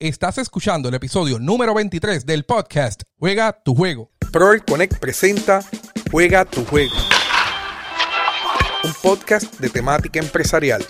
Estás escuchando el episodio número 23 del podcast Juega tu juego. Proel Connect presenta Juega tu juego. Un podcast de temática empresarial.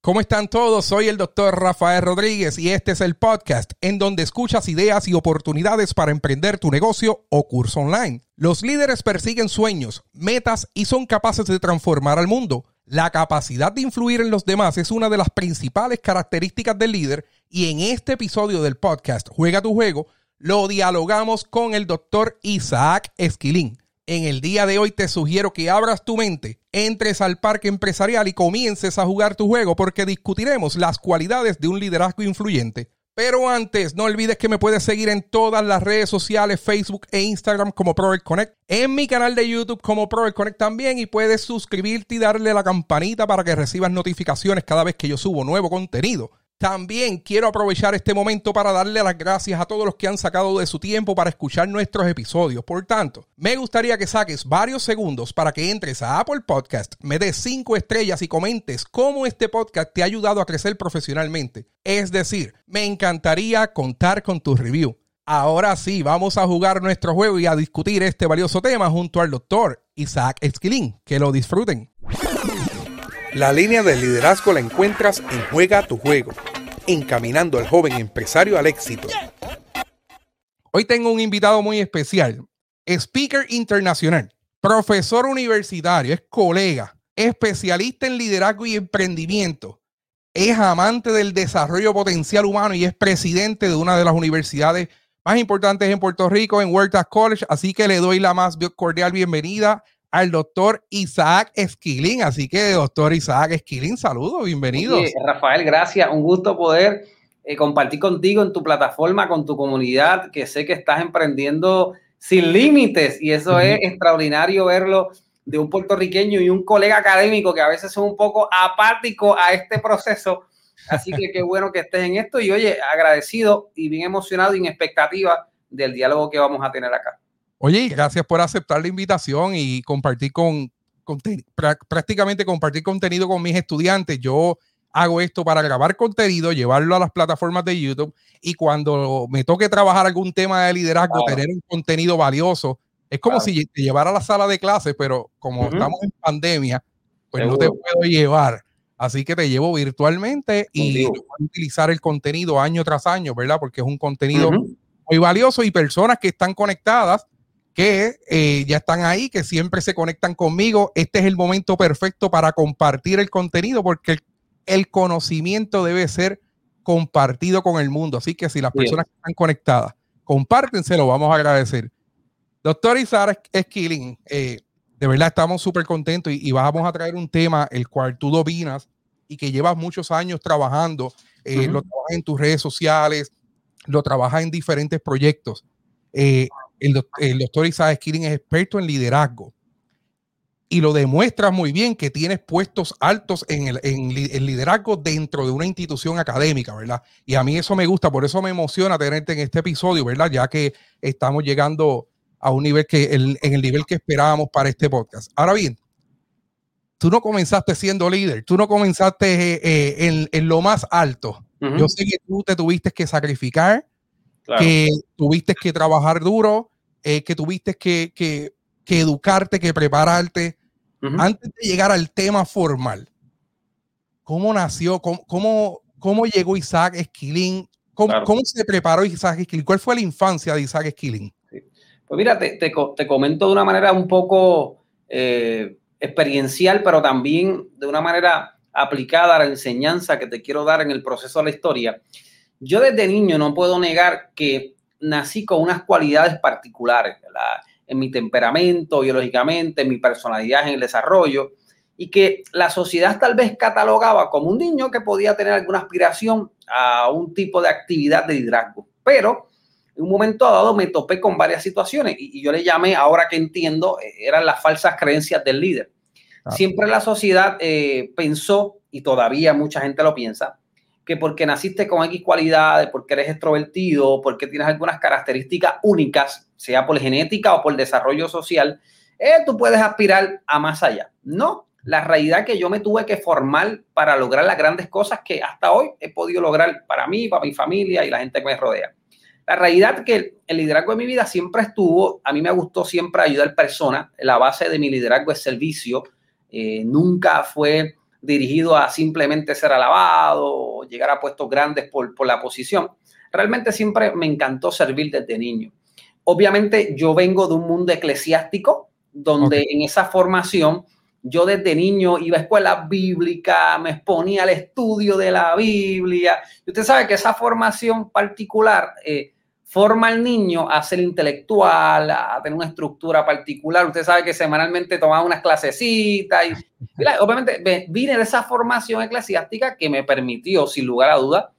¿Cómo están todos? Soy el doctor Rafael Rodríguez y este es el podcast en donde escuchas ideas y oportunidades para emprender tu negocio o curso online. Los líderes persiguen sueños, metas y son capaces de transformar al mundo. La capacidad de influir en los demás es una de las principales características del líder y en este episodio del podcast Juega tu juego lo dialogamos con el doctor Isaac Esquilín. En el día de hoy te sugiero que abras tu mente, entres al parque empresarial y comiences a jugar tu juego porque discutiremos las cualidades de un liderazgo influyente. Pero antes, no olvides que me puedes seguir en todas las redes sociales, Facebook e Instagram como Proel Connect, en mi canal de YouTube como Proel Connect también y puedes suscribirte y darle la campanita para que recibas notificaciones cada vez que yo subo nuevo contenido. También quiero aprovechar este momento para darle las gracias a todos los que han sacado de su tiempo para escuchar nuestros episodios. Por tanto, me gustaría que saques varios segundos para que entres a Apple Podcast, me des cinco estrellas y comentes cómo este podcast te ha ayudado a crecer profesionalmente. Es decir, me encantaría contar con tu review. Ahora sí, vamos a jugar nuestro juego y a discutir este valioso tema junto al doctor Isaac Esquilín. Que lo disfruten. La línea del liderazgo la encuentras en Juega tu juego, encaminando al joven empresario al éxito. Hoy tengo un invitado muy especial, speaker internacional, profesor universitario, es colega, especialista en liderazgo y emprendimiento, es amante del desarrollo potencial humano y es presidente de una de las universidades más importantes en Puerto Rico, en Huertas College. Así que le doy la más cordial bienvenida al doctor Isaac Esquilín. Así que, doctor Isaac Esquilín, saludos, bienvenidos. Rafael, gracias. Un gusto poder eh, compartir contigo en tu plataforma, con tu comunidad, que sé que estás emprendiendo sin límites y eso es extraordinario verlo de un puertorriqueño y un colega académico que a veces son un poco apático a este proceso. Así que qué bueno que estés en esto y oye, agradecido y bien emocionado y en expectativa del diálogo que vamos a tener acá. Oye, gracias por aceptar la invitación y compartir con, prácticamente compartir contenido con mis estudiantes. Yo hago esto para grabar contenido, llevarlo a las plataformas de YouTube y cuando me toque trabajar algún tema de liderazgo, tener un contenido valioso. Es como si te llevara a la sala de clases, pero como estamos en pandemia, pues no te puedo llevar. Así que te llevo virtualmente y voy a utilizar el contenido año tras año, ¿verdad? Porque es un contenido muy valioso y personas que están conectadas que eh, ya están ahí, que siempre se conectan conmigo. Este es el momento perfecto para compartir el contenido porque el, conocimiento debe ser compartido con el mundo. Así que si las personas que están conectadas comparten, se lo vamos a agradecer. Doctor Isaac Esquilín, eh, de verdad estamos súper contentos y, vamos a traer un tema el cual tú dominas y que llevas muchos años trabajando, eh, lo trabajas en tus redes sociales, lo trabajas en diferentes proyectos. Eh, el, doctor Isaac Killing es experto en liderazgo y lo demuestra muy bien que tienes puestos altos en el, en, liderazgo dentro de una institución académica, ¿verdad? Y a mí eso me gusta, por eso me emociona tenerte en este episodio, ¿verdad? Ya que estamos llegando a un nivel que, en el nivel que esperábamos para este podcast. Ahora bien, tú no comenzaste siendo líder, tú no comenzaste eh, eh, en, lo más alto. Yo sé que tú te tuviste que sacrificar, que tuviste que trabajar duro, eh, que tuviste que, que, educarte, que prepararte. Antes de llegar al tema formal, ¿cómo nació? ¿Cómo, cómo, llegó Isaac Esquilín? ¿Cómo, se preparó Isaac Esquilín? ¿Cuál fue la infancia de Isaac Esquilín? Pues mira, te, te, comento de una manera un poco eh, experiencial, pero también de una manera aplicada a la enseñanza que te quiero dar en el proceso de la historia. Yo desde niño no puedo negar que nací con unas cualidades particulares en mi temperamento, biológicamente, en mi personalidad, en el desarrollo, y que la sociedad tal vez catalogaba como un niño que podía tener alguna aspiración a un tipo de actividad de liderazgo. Pero en un momento dado me topé con varias situaciones y, yo le llamé, ahora que entiendo, eh, eran las falsas creencias del líder. Siempre la sociedad eh, pensó, y todavía mucha gente lo piensa, que porque naciste con X cualidades, porque eres extrovertido, porque tienes algunas características únicas, sea por genética o por desarrollo social, eh, tú puedes aspirar a más allá. No, la realidad que yo me tuve que formar para lograr las grandes cosas que hasta hoy he podido lograr para mí, para mi familia y la gente que me rodea. La realidad que el liderazgo de mi vida siempre estuvo, a mí me gustó siempre ayudar personas, la base de mi liderazgo es servicio, eh, nunca fue dirigido a simplemente ser alabado o llegar a puestos grandes por, por la posición. Realmente siempre me encantó servir desde niño. Obviamente yo vengo de un mundo eclesiástico donde en esa formación yo desde niño iba a escuela bíblica, me exponía al estudio de la Biblia. Y usted sabe que esa formación particular eh, forma al niño a ser intelectual, a tener una estructura particular. Usted sabe que semanalmente tomaba unas clasecitas y, obviamente vine de esa formación eclesiástica que me permitió, sin lugar a duda,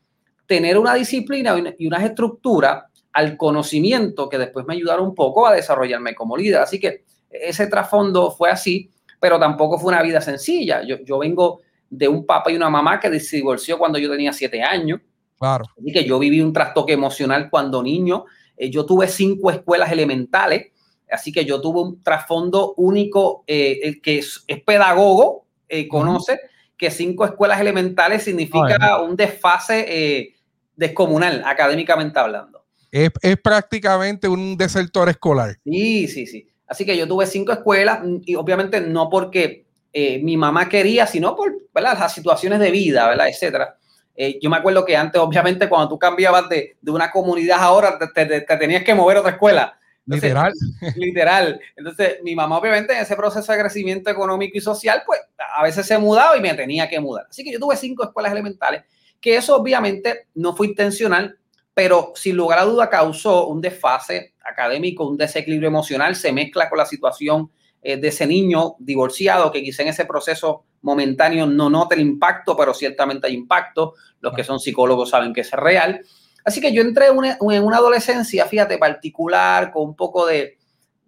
tener una disciplina y unas estructuras al conocimiento que después me ayudaron un poco a desarrollarme como líder. Así que ese trasfondo fue así, pero tampoco fue una vida sencilla. Yo, yo vengo de un papá y una mamá que se divorció cuando yo tenía siete años. Claro. Así que yo viví un trastoque emocional cuando niño. Eh, yo tuve cinco escuelas elementales, así que yo tuve un trasfondo único eh, el que es, pedagogo, eh, conoce que cinco escuelas elementales significa un desfase descomunal, académicamente hablando. Es, es, prácticamente un desertor escolar. Sí, sí, sí. Así que yo tuve cinco escuelas y obviamente no porque mi mamá quería, sino por las situaciones de vida, ¿verdad? etcétera. Eh, yo me acuerdo que antes, obviamente, cuando tú cambiabas de, de una comunidad ahora, te, te, tenías que mover a otra escuela. literal. Literal. Entonces, mi mamá, obviamente, en ese proceso de crecimiento económico y social, pues a veces se mudaba y me tenía que mudar. Así que yo tuve cinco escuelas elementales, que eso obviamente no fue intencional, pero sin lugar a duda causó un desfase académico, un desequilibrio emocional, se mezcla con la situación eh, de ese niño divorciado que quizá en ese proceso momentáneo no nota el impacto, pero ciertamente hay impacto. Los que son psicólogos saben que es real. Así que yo entré en una adolescencia, fíjate, particular, con un poco de,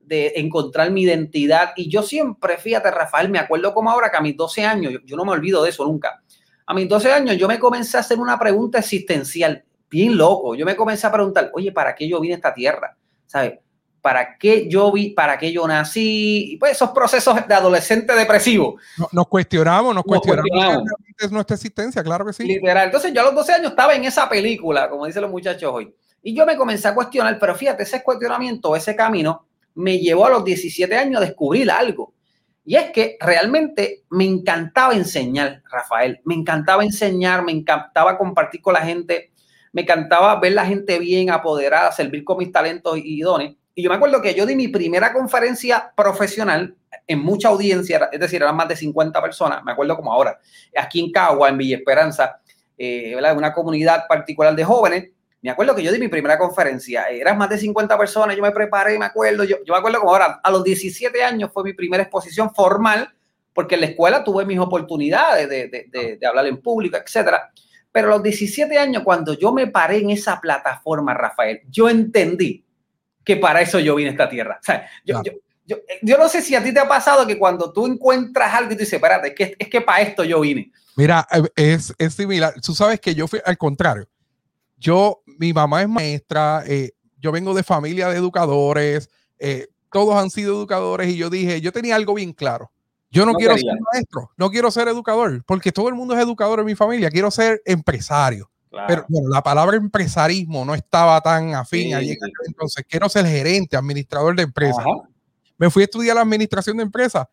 de, encontrar mi identidad. Y yo siempre, fíjate, Rafael, me acuerdo como ahora que a mis 12 años, yo, yo no me olvido de eso nunca. A mis 12 años yo me comencé a hacer una pregunta existencial, bien loco. Yo me comencé a preguntar, oye, ¿para qué yo vine a esta tierra? ¿Sabes? Para qué yo vi, para qué yo nací, y pues esos procesos de adolescente depresivo. nos cuestionamos, nos, cuestionamos, nuestra existencia, claro que sí. Literal. Entonces yo a los 12 años estaba en esa película, como dicen los muchachos hoy, y yo me comencé a cuestionar, pero fíjate, ese cuestionamiento, ese camino, me llevó a los 17 años a descubrir algo. Y es que realmente me encantaba enseñar, Rafael, me encantaba enseñar, me encantaba compartir con la gente, me encantaba ver la gente bien apoderada, servir con mis talentos y dones. Y yo me acuerdo que yo di mi primera conferencia profesional en mucha audiencia, es decir, eran más de 50 personas, me acuerdo como ahora, aquí en Cagua, en Villa Esperanza, eh, una comunidad particular de jóvenes. Me acuerdo que yo di mi primera conferencia, eran más de 50 personas, yo me preparé, me acuerdo, yo, me acuerdo como ahora, a los 17 años fue mi primera exposición formal, porque en la escuela tuve mis oportunidades de, de, de hablar en público, etcétera. Pero a los 17 años, cuando yo me paré en esa plataforma, Rafael, yo entendí que para eso yo vine a esta tierra. O sea, yo, yo, yo, yo, no sé si a ti te ha pasado que cuando tú encuentras algo y tú dices, espérate, es que, es que para esto yo vine. Mira, eh, es, es similar. Tú sabes que yo fui al contrario. Yo, mi mamá es maestra, eh, yo vengo de familia de educadores, eh, todos han sido educadores y yo dije, yo tenía algo bien claro. Yo no, no quiero quería. ser maestro, no quiero ser educador, porque todo el mundo es educador en mi familia, quiero ser empresario. Pero bueno, la palabra empresarismo no estaba tan afín sí, allí. Entonces, quiero ser gerente, administrador de empresas. Me fui a estudiar la administración de empresas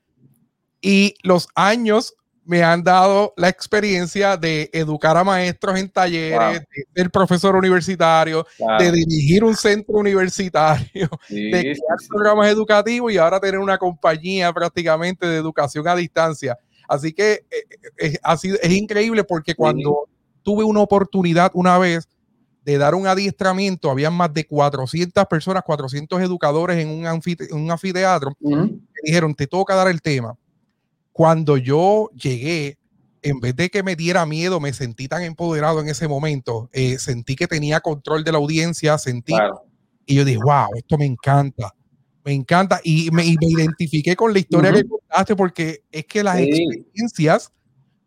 y los años me han dado la experiencia de educar a maestros en talleres, wow. de ser profesor universitario, wow. de dirigir un centro universitario, sí, de crear sí, programas educativos y ahora tener una compañía prácticamente de educación a distancia. Así que eh, eh, así, es increíble porque cuando tuve una oportunidad una vez de dar un adiestramiento, habían más de 400 personas, 400 educadores en un, anfite un anfiteatro, uh -huh. dijeron, te toca dar el tema. Cuando yo llegué, en vez de que me diera miedo, me sentí tan empoderado en ese momento, eh, sentí que tenía control de la audiencia, sentí, claro. y yo dije, wow, esto me encanta, me encanta, y me, y me identifiqué con la historia uh -huh. que contaste, porque es que las sí. experiencias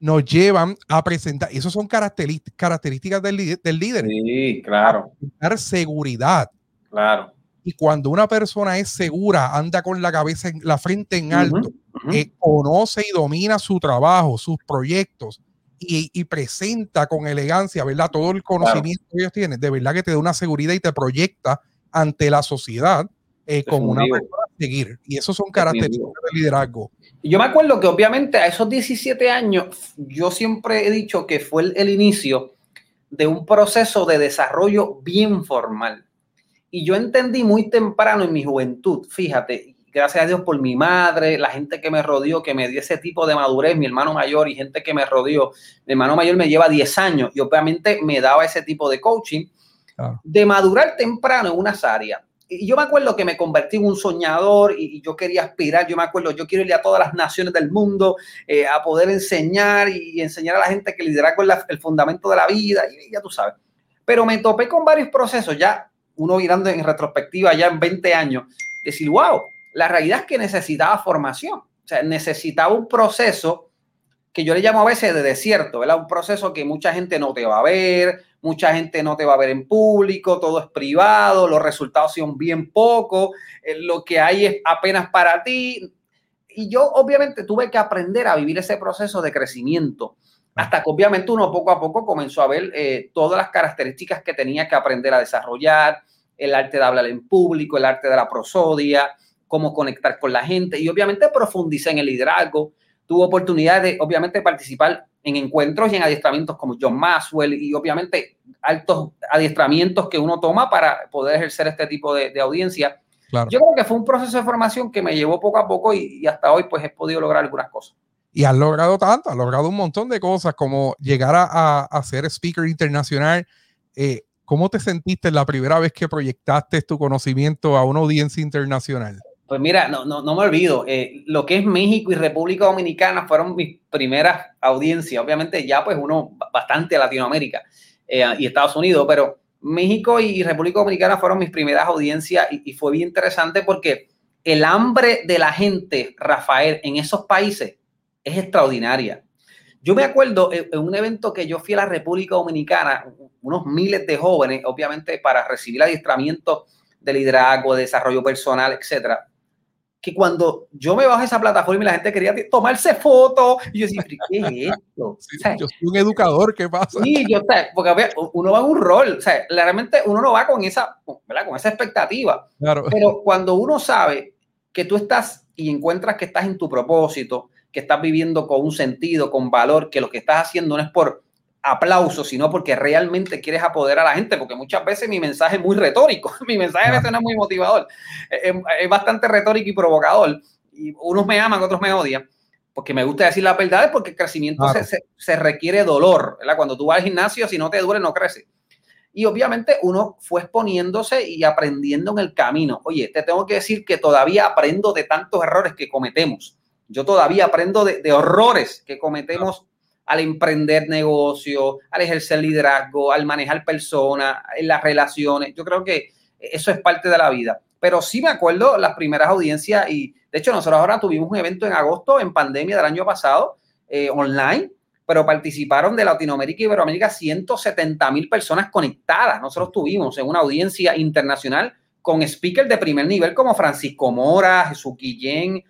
nos llevan a presentar, y eso son características del, del líder. Sí, claro. Dar seguridad. Claro. Y cuando una persona es segura, anda con la cabeza, en, la frente en alto, uh -huh. eh, conoce y domina su trabajo, sus proyectos y, presenta con elegancia, ¿verdad? Todo el conocimiento que ellos tienen, de verdad que te da una seguridad y te proyecta ante la sociedad eh, como una persona seguir. Y eso son características de liderazgo. Yo me acuerdo que obviamente a esos 17 años, yo siempre he dicho que fue el, el inicio de un proceso de desarrollo bien formal. Y yo entendí muy temprano en mi juventud, fíjate, gracias a Dios por mi madre, la gente que me rodeó, que me dio ese tipo de madurez, mi hermano mayor y gente que me rodeó. Mi hermano mayor me lleva 10 años y obviamente me daba ese tipo de coaching, de madurar temprano en unas áreas. Y yo me acuerdo que me convertí en un soñador y, yo quería aspirar, yo me acuerdo, yo quiero ir a todas las naciones del mundo eh, a poder enseñar y, enseñar a la gente que liderazgo es el fundamento de la vida, y ya tú sabes. Pero me topé con varios procesos, ya uno mirando en retrospectiva ya en 20 años, decir, wow, la realidad es que necesitaba formación, o sea, necesitaba un proceso que yo le llamo a veces de desierto, ¿verdad? Un proceso que mucha gente no te va a ver, mucha gente no te va a ver en público, todo es privado, los resultados son bien pocos, eh, lo que hay es apenas para ti. Y yo obviamente tuve que aprender a vivir ese proceso de crecimiento, hasta que obviamente uno poco a poco comenzó a ver eh, todas las características que tenía que aprender a desarrollar, el arte de hablar en público, el arte de la prosodia, cómo conectar con la gente y obviamente profundicé en el liderazgo. Tuve oportunidad de, obviamente, participar en encuentros y en adiestramientos como John Maxwell y obviamente altos adiestramientos que uno toma para poder ejercer este tipo de, audiencia. Yo creo que fue un proceso de formación que me llevó poco a poco y, hasta hoy pues he podido lograr algunas cosas. Y has logrado tanto, has logrado un montón de cosas como llegar a, a, ser speaker internacional. Eh, ¿Cómo te sentiste la primera vez que proyectaste tu conocimiento a una audiencia internacional? Pues mira, no, no, no me olvido, eh, lo que es México y República Dominicana fueron mis primeras audiencias, obviamente ya pues uno bastante Latinoamérica eh, y Estados Unidos, pero México y República Dominicana fueron mis primeras audiencias y, fue bien interesante porque el hambre de la gente, Rafael, en esos países es extraordinaria. Yo me acuerdo en, un evento que yo fui a la República Dominicana, unos miles de jóvenes, obviamente para recibir adiestramiento de liderazgo, de desarrollo personal, etcétera que cuando yo me bajo esa plataforma y la gente quería tomarse fotos, y yo decía, ¿qué es esto? yo soy un educador, ¿qué pasa? Sí, yo, porque uno va en un rol, o sea, realmente uno no va con esa, ¿verdad? Con esa expectativa. Claro. Pero cuando uno sabe que tú estás y encuentras que estás en tu propósito, que estás viviendo con un sentido, con valor, que lo que estás haciendo no es por aplauso, sino porque realmente quieres apoderar a la gente, porque muchas veces mi mensaje es muy retórico, mi mensaje a veces no es muy motivador, es, bastante retórico y provocador, y unos me aman, otros me odian, porque me gusta decir la verdad, porque el crecimiento se, requiere dolor, ¿verdad? Cuando tú vas al gimnasio, si no te duele, no crece. Y obviamente uno fue exponiéndose y aprendiendo en el camino. Oye, te tengo que decir que todavía aprendo de tantos errores que cometemos. Yo todavía aprendo de, de horrores que cometemos al emprender negocio, al ejercer liderazgo, al manejar personas, en las relaciones. Yo creo que eso es parte de la vida. Pero sí me acuerdo las primeras audiencias y de hecho nosotros ahora tuvimos un evento en agosto, en pandemia del año pasado, eh, online, pero participaron de Latinoamérica y Iberoamérica 170 mil personas conectadas. Nosotros tuvimos en una audiencia internacional con speakers de primer nivel como Francisco Mora, Jesús Guillén,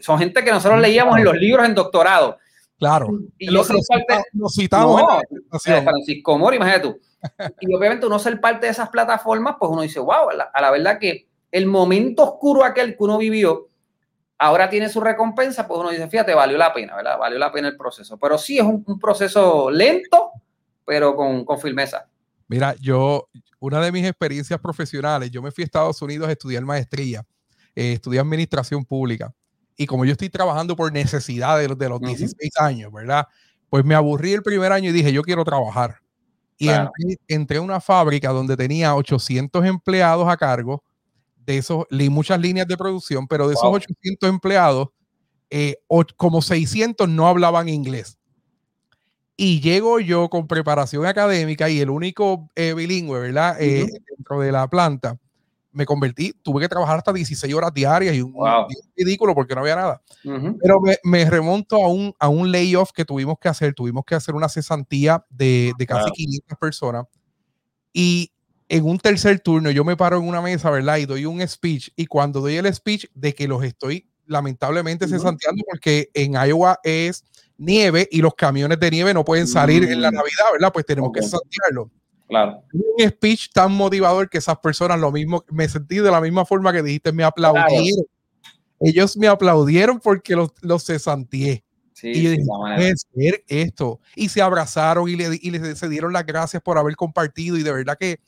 son gente que nosotros leíamos en los libros en doctorado. Claro. Y yo soy parte, citamos Francisco Mori, imagínate tú. Y obviamente uno ser parte de esas plataformas, pues uno dice, wow, a la, verdad que el momento oscuro aquel que uno vivió, ahora tiene su recompensa, pues uno dice, fíjate, valió la pena, ¿verdad? Valió la pena el proceso. Pero sí es un, proceso lento, pero con, con, firmeza. Mira, yo, una de mis experiencias profesionales, yo me fui a Estados Unidos a estudiar maestría, eh, estudié administración pública y como yo estoy trabajando por necesidad de, los 16 años, ¿verdad? Pues me aburrí el primer año y dije, yo quiero trabajar. Y entré, a una fábrica donde tenía 800 empleados a cargo, de esos, muchas líneas de producción, pero de esos 800 empleados, eh, como 600 no hablaban inglés. Y llego yo con preparación académica y el único eh, bilingüe, ¿verdad? Eh, dentro de la planta me convertí, tuve que trabajar hasta 16 horas diarias y un, ridículo porque no había nada. Pero me, remonto a un, a un layoff que tuvimos que hacer, tuvimos que hacer una cesantía de, de casi 500 personas y en un tercer turno yo me paro en una mesa, ¿verdad? Y doy un speech y cuando doy el speech de que los estoy lamentablemente cesanteando porque en Iowa es nieve y los camiones de nieve no pueden salir en la mm. Navidad, ¿verdad? Pues tenemos que cesantearlo. Claro. Un speech tan motivador que esas personas lo mismo, me sentí de la misma forma que dijiste, me aplaudieron. Ellos me aplaudieron porque los, los cesanteé. Sí, y sí, esto. Y se abrazaron y le, y se dieron las gracias por haber compartido. Y de verdad que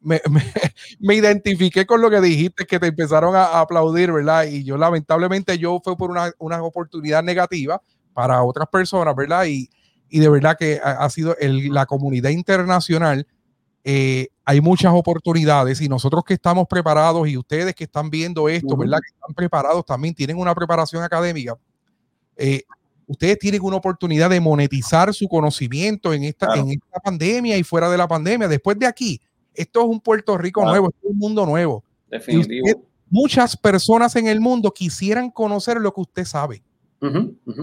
me, me, identifiqué con lo que dijiste, que te empezaron a, aplaudir, ¿verdad? Y yo lamentablemente yo fue por una, una oportunidad negativa para otras personas, ¿verdad? Y, y de verdad que ha, sido el, la comunidad internacional. Eh, hay muchas oportunidades y nosotros que estamos preparados y ustedes que están viendo esto, ¿verdad? Que están preparados también, tienen una preparación académica. Eh, ustedes tienen una oportunidad de monetizar su conocimiento en esta, en esta pandemia y fuera de la pandemia. Después de aquí, esto es un Puerto Rico nuevo, es un mundo nuevo. Definitivo. muchas personas en el mundo quisieran conocer lo que usted sabe.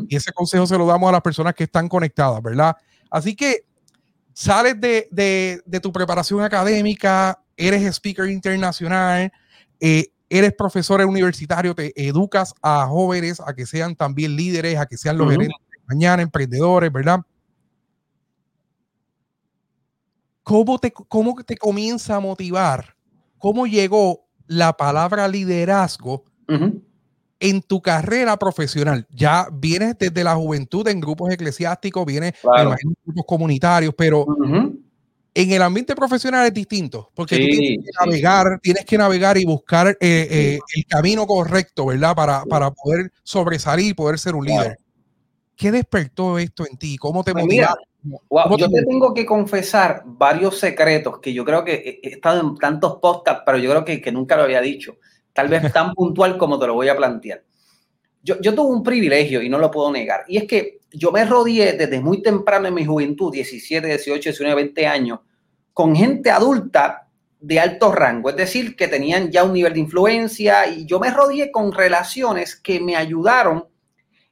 Y ese consejo se lo damos a las personas que están conectadas, ¿verdad? Así que sales de, de, de tu preparación académica, eres speaker internacional, eh, eres profesor universitario, te educas a jóvenes a que sean también líderes, a que sean los gerentes de mañana, emprendedores, ¿verdad? ¿Cómo te, ¿Cómo te comienza a motivar? ¿Cómo llegó la palabra liderazgo en tu carrera profesional? Ya vienes desde la juventud en grupos eclesiásticos, vienes en grupos comunitarios, pero en el ambiente profesional es distinto, porque tú tienes que navegar, tienes que navegar y buscar eh, eh, el camino correcto, ¿verdad? Para, para poder sobresalir y poder ser un líder. ¿Qué despertó esto en ti? ¿Cómo te pues yo te, tengo que confesar varios secretos que yo creo que he estado en tantos podcasts, pero yo creo que, que nunca lo había dicho. Tal vez tan puntual como te lo voy a plantear. Yo, yo tuve un privilegio y no lo puedo negar. Y es que yo me rodeé desde muy temprano en mi juventud, 17, 18, 19, 20 años, con gente adulta de alto rango, es decir, que tenían ya un nivel de influencia y yo me rodeé con relaciones que me ayudaron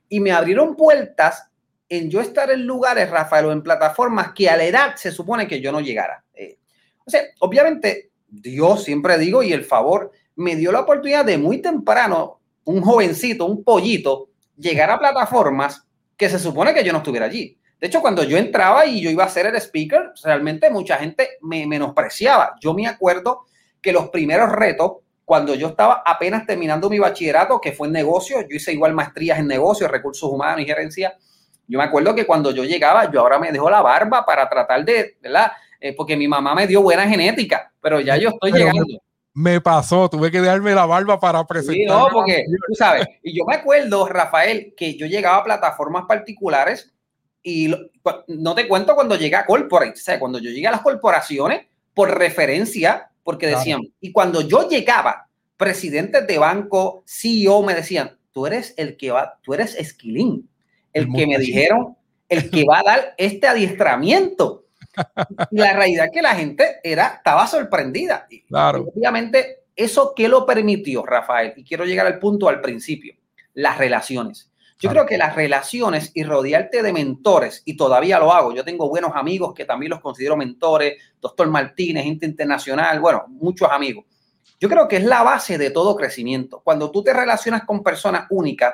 y me abrieron puertas en yo estar en lugares, Rafael, o en plataformas que a la edad se supone que yo no llegara. Eh, o sea, obviamente, Dios, siempre digo, y el favor, me dio la oportunidad de muy temprano, un jovencito, un pollito, llegar a plataformas que se supone que yo no estuviera allí. De hecho, cuando yo entraba y yo iba a ser el speaker, realmente mucha gente me menospreciaba. Yo me acuerdo que los primeros retos, cuando yo estaba apenas terminando mi bachillerato, que fue en negocio, yo hice igual maestrías en negocio, recursos humanos y gerencia. Yo me acuerdo que cuando yo llegaba, yo ahora me dejo la barba para tratar de, ¿verdad? Eh, porque mi mamá me dio buena genética, pero ya yo estoy llegando. Me pasó, tuve que darme la barba para presentar. Sí, no, porque tú sabes, y yo me acuerdo, Rafael, que yo llegaba a plataformas particulares y no te cuento cuando llegué a corporate, o sea, cuando yo llegué a las corporaciones, por referencia, porque decían, y cuando yo llegaba, presidentes de banco, CEO, me decían, tú eres el que va, tú eres esquilín, el, que me dijeron, el que va a dar este adiestramiento. Y la realidad es que la gente era, estaba sorprendida. Claro. obviamente, ¿eso qué lo permitió, Rafael? Y quiero llegar al punto al principio, las relaciones. Yo creo que las relaciones y rodearte de mentores, y todavía lo hago, yo tengo buenos amigos que también los considero mentores, doctor Martínez, gente internacional, bueno, muchos amigos. Yo creo que es la base de todo crecimiento. Cuando tú te relacionas con personas únicas,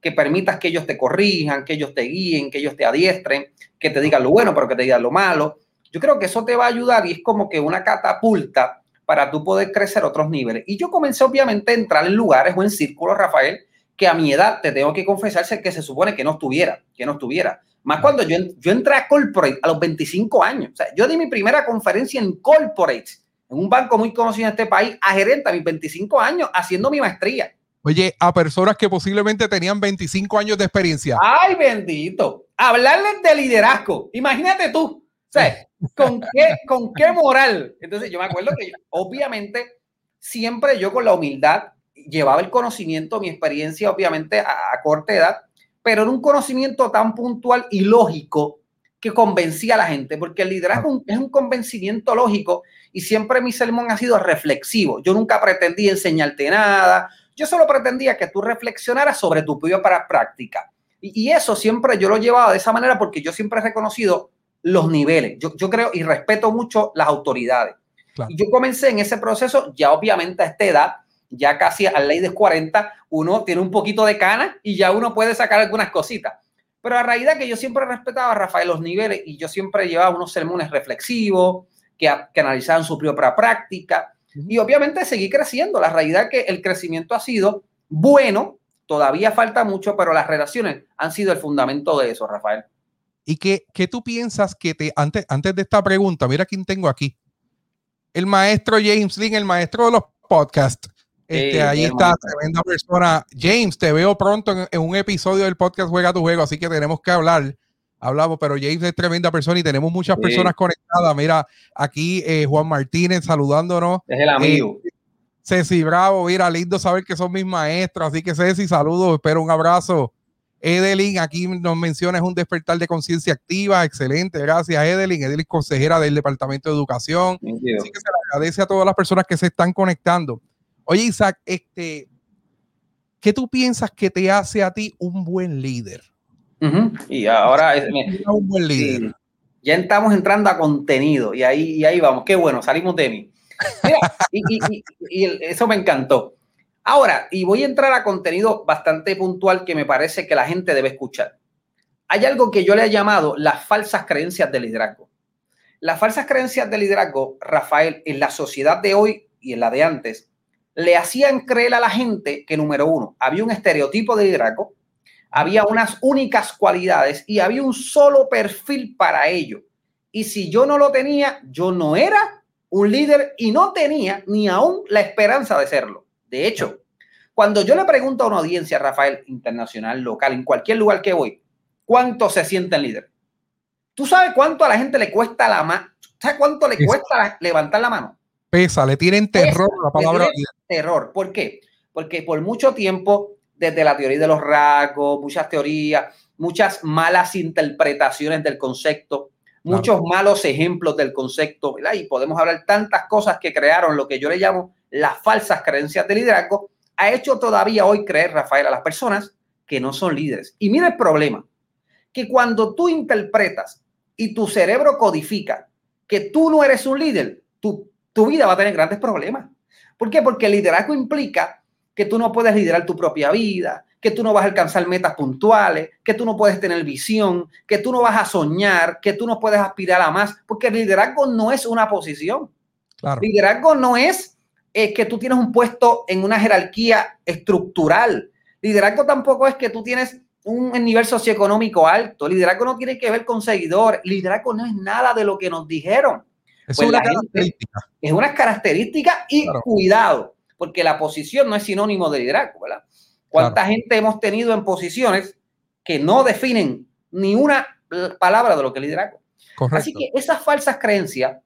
que permitas que ellos te corrijan, que ellos te guíen, que ellos te adiestren, que te digan lo bueno, pero que te digan lo malo. Yo creo que eso te va a ayudar y es como que una catapulta para tú poder crecer a otros niveles. Y yo comencé obviamente a entrar en lugares o en círculos, Rafael, que a mi edad, te tengo que confesarse que se supone que no estuviera, que no estuviera. Más cuando yo, yo entré a Corporate a los 25 años. O sea, yo di mi primera conferencia en Corporate, en un banco muy conocido en este país, a gerente a mis 25 años, haciendo mi maestría. Oye, a personas que posiblemente tenían 25 años de experiencia. Ay, bendito. Hablarles de liderazgo. Imagínate tú. Sea, ¿con qué, ¿con qué moral? Entonces, yo me acuerdo que, obviamente, siempre yo con la humildad llevaba el conocimiento, mi experiencia, obviamente, a, corta edad, pero era un conocimiento tan puntual y lógico que convencía a la gente, porque el liderazgo es un convencimiento lógico y siempre mi sermón ha sido reflexivo. Yo nunca pretendí enseñarte nada, yo solo pretendía que tú reflexionaras sobre tu propia práctica. Y, eso siempre yo lo llevaba de esa manera porque yo siempre he reconocido los niveles. Yo, yo creo y respeto mucho las autoridades. Y yo comencé en ese proceso ya obviamente a esta edad ya casi a ley de 40, uno tiene un poquito de cana y ya uno puede sacar algunas cositas. Pero a raíz de que yo siempre respetaba a Rafael los niveles y yo siempre llevaba unos sermones reflexivos que, que analizaban su propia práctica y obviamente seguí creciendo. La realidad es que el crecimiento ha sido bueno, todavía falta mucho, pero las relaciones han sido el fundamento de eso, Rafael. ¿Y qué, qué tú piensas que te, antes, antes de esta pregunta, mira quién tengo aquí? El maestro James Lynn, el maestro de los podcasts. Este, ahí está, tremenda persona. James, te veo pronto en, un episodio del podcast Juega tu Juego, así que tenemos que hablar. Hablamos, pero James es tremenda persona y tenemos muchas personas conectadas. Mira, aquí eh, Juan Martínez saludándonos. Es el amigo. Eh, Ceci Bravo, mira, lindo saber que son mis maestros. Así que Ceci, saludos, espero un abrazo. Edelin, aquí nos menciona, es un despertar de conciencia activa. Excelente, gracias, Edelin. Edelin, consejera del Departamento de Educación. Así que se le agradece a todas las personas que se están conectando. Oye, Isaac, este, ¿qué tú piensas que te hace a ti un buen líder? Y ahora es, un buen líder. ya estamos entrando a contenido y ahí, y ahí vamos. Qué bueno, salimos de mí. y, eso me encantó. Ahora, y voy a entrar a contenido bastante puntual que me parece que la gente debe escuchar. Hay algo que yo le he llamado las falsas creencias de liderazgo. Las falsas creencias de liderazgo, Rafael, en la sociedad de hoy y en la de antes, le hacían creer a la gente que, número uno, había un estereotipo de liderazgo, había unas únicas cualidades y había un solo perfil para ello. Y si yo no lo tenía, yo no era un líder y no tenía ni aún la esperanza de serlo. De hecho, cuando yo le pregunto a una audiencia, Rafael, internacional, local, en cualquier lugar que voy, ¿cuánto se sienten líder? ¿Tú sabes cuánto a la gente le cuesta la mano? ¿Sabes cuánto le cuesta levantar la mano? Pesa, le tienen terror la palabra. Terror. ¿Por qué? Porque por mucho tiempo, desde la teoría de los rasgos, muchas teorías, muchas malas interpretaciones del concepto, muchos malos ejemplos del concepto, ¿verdad? Y podemos hablar tantas cosas que crearon lo que yo le llamo las falsas creencias de liderazgo, ha hecho todavía hoy creer, Rafael, a las personas que no son líderes. Y mira el problema, que cuando tú interpretas y tu cerebro codifica que tú no eres un líder, tu, tu vida va a tener grandes problemas. ¿Por qué? Porque el liderazgo implica que tú no puedes liderar tu propia vida, que tú no vas a alcanzar metas puntuales, que tú no puedes tener visión, que tú no vas a soñar, que tú no puedes aspirar a más, porque el liderazgo no es una posición. Claro. Liderazgo no es eh, que tú tienes un puesto en una jerarquía estructural. Liderazgo tampoco es que tú tienes un nivel socioeconómico alto. Liderazgo no tiene que ver con seguidores. Liderazgo no es nada de lo que nos dijeron. Es pues una característica. Es una característica y cuidado, porque la posición no es sinónimo de liderazgo, ¿verdad? ¿Cuánta gente hemos tenido en posiciones que no definen ni una palabra de lo que es liderazgo? Así que esas falsas creencias,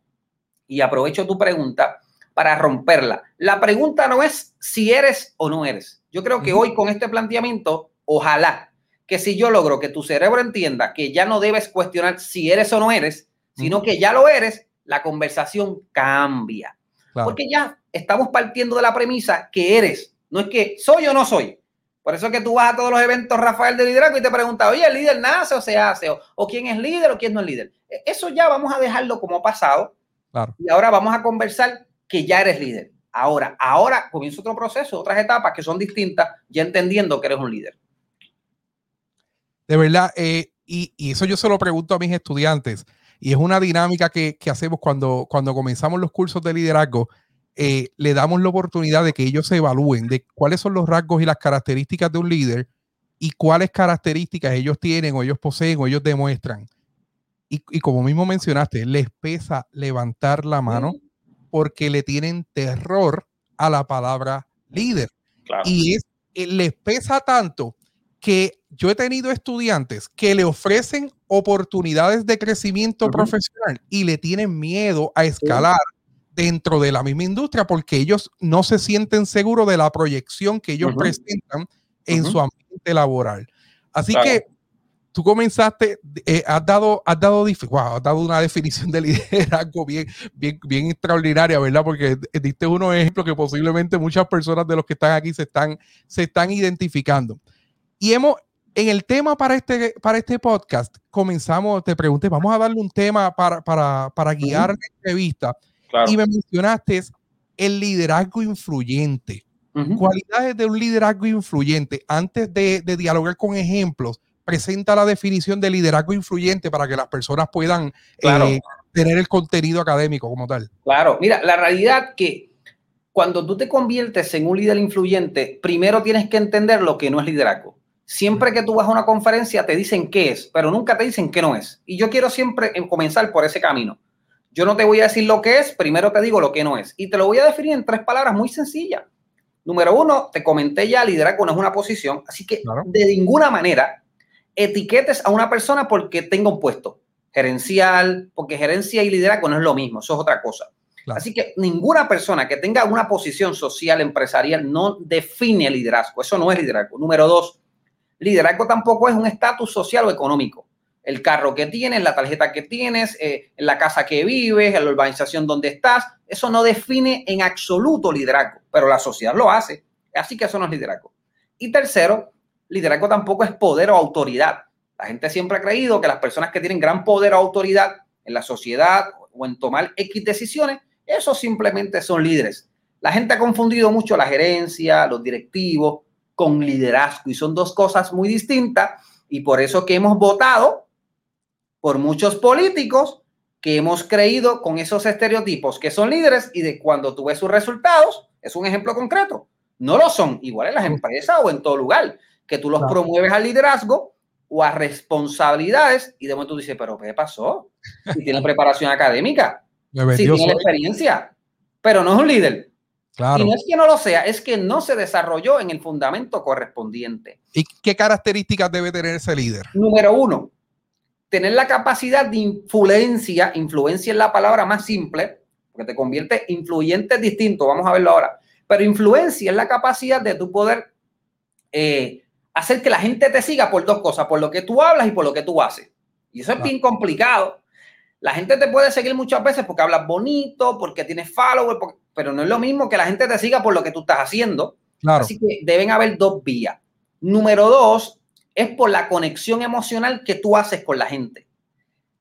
y aprovecho tu pregunta para romperla. La pregunta no es si eres o no eres. Yo creo que hoy con este planteamiento, ojalá que si yo logro que tu cerebro entienda que ya no debes cuestionar si eres o no eres, sino que ya lo eres, la conversación cambia. Porque ya estamos partiendo de la premisa que eres, no es que soy o no soy. Por eso es que tú vas a todos los eventos, Rafael, de liderazgo y te preguntas, oye, ¿el líder nace o se hace? O, quién es líder o quién no es líder. E, eso ya vamos a dejarlo como pasado. Y ahora vamos a conversar que ya eres líder. Ahora, ahora comienza otro proceso, otras etapas que son distintas, ya entendiendo que eres un líder. De verdad, eh, y, eso yo se lo pregunto a mis estudiantes, y es una dinámica que, que hacemos cuando, cuando comenzamos los cursos de liderazgo eh, le damos la oportunidad de que ellos se evalúen de cuáles son los rasgos y las características de un líder y cuáles características ellos tienen o ellos poseen o ellos demuestran. Y, y como mismo mencionaste, les pesa levantar la mano porque le tienen terror a la palabra líder. Y es, eh, les pesa tanto que yo he tenido estudiantes que le ofrecen oportunidades de crecimiento profesional y le tienen miedo a escalar dentro de la misma industria porque ellos no se sienten seguros de la proyección que ellos presentan en su ambiente laboral. Así que tú comenzaste, eh, has, dado, has, dado, has dado una definición de liderazgo bien, bien, bien extraordinaria, ¿verdad? Porque diste unos ejemplos que posiblemente muchas personas de los que están aquí se están, se están identificando. Y hemos, en el tema para este, para este podcast, comenzamos, te pregunté, vamos a darle un tema para, para, para guiar la entrevista y me mencionaste el liderazgo influyente. Cualidades de un liderazgo influyente. Antes de, dialogar con ejemplos, presenta la definición de liderazgo influyente para que las personas puedan eh, tener el contenido académico como tal. Claro, mira, la realidad que cuando tú te conviertes en un líder influyente, primero tienes que entender lo que no es liderazgo. Siempre que tú vas a una conferencia te dicen qué es, pero nunca te dicen qué no es. Y yo quiero siempre comenzar por ese camino. Yo no te voy a decir lo que es, primero te digo lo que no es. Y te lo voy a definir en tres palabras muy sencillas. Número uno, te comenté ya, liderazgo no es una posición, así que de ninguna manera etiquetes a una persona porque tenga un puesto gerencial, porque gerencia y liderazgo no es lo mismo, eso es otra cosa. Así que ninguna persona que tenga una posición social, empresarial, no define liderazgo, eso no es liderazgo. Número dos, liderazgo tampoco es un estatus social o económico el carro que tienes, la tarjeta que tienes, eh, la casa que vives, la urbanización donde estás. Eso no define en absoluto liderazgo, pero la sociedad lo hace. Así que eso no es liderazgo. Y tercero, liderazgo tampoco es poder o autoridad. La gente siempre ha creído que las personas que tienen gran poder o autoridad en la sociedad o en tomar X decisiones, esos simplemente son líderes. La gente ha confundido mucho la gerencia, los directivos con liderazgo y son dos cosas muy distintas y por eso que hemos votado por muchos políticos que hemos creído con esos estereotipos que son líderes y de cuando tú ves sus resultados, es un ejemplo concreto. No lo son, igual en las empresas o en todo lugar, que tú los promueves al liderazgo o a responsabilidades y de momento tú dices, pero ¿qué pasó? Si tiene preparación académica, si tiene experiencia, pero no es un líder. Claro. Y no es que no lo sea, es que no se desarrolló en el fundamento correspondiente. ¿Y qué características debe tener ese líder? Número uno, tener la capacidad de influencia, influencia es la palabra más simple, porque te convierte influyente distinto, vamos a verlo ahora, pero influencia es la capacidad de tu poder eh, hacer que la gente te siga por dos cosas, por lo que tú hablas y por lo que tú haces. Y eso es bien complicado. La gente te puede seguir muchas veces porque hablas bonito, porque tienes followers, pero no es lo mismo que la gente te siga por lo que tú estás haciendo. Así que deben haber dos vías. Número dos, es por la conexión emocional que tú haces con la gente.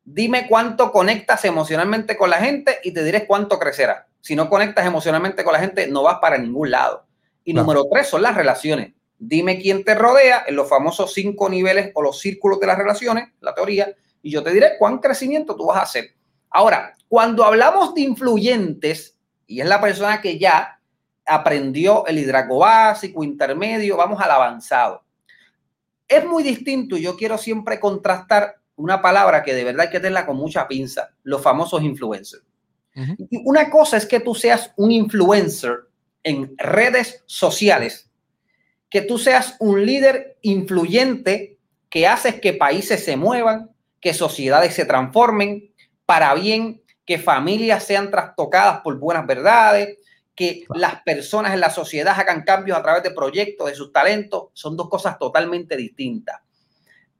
Dime cuánto conectas emocionalmente con la gente y te diré cuánto crecerá. Si no conectas emocionalmente con la gente, no vas para ningún lado. Y número tres son las relaciones. Dime quién te rodea en los famosos cinco niveles o los círculos de las relaciones, la teoría, y yo te diré cuán crecimiento tú vas a hacer. Ahora, cuando hablamos de influyentes, y es la persona que ya aprendió el hidraco básico, intermedio, vamos al avanzado es muy distinto y yo quiero siempre contrastar una palabra que de verdad hay que tenerla con mucha pinza, los famosos influencers. Una cosa es que tú seas un influencer en redes sociales, que tú seas un líder influyente que haces que países se muevan, que sociedades se transformen para bien, que familias sean trastocadas por buenas verdades, que las personas en la sociedad hagan cambios a través de proyectos, de sus talentos, son dos cosas totalmente distintas.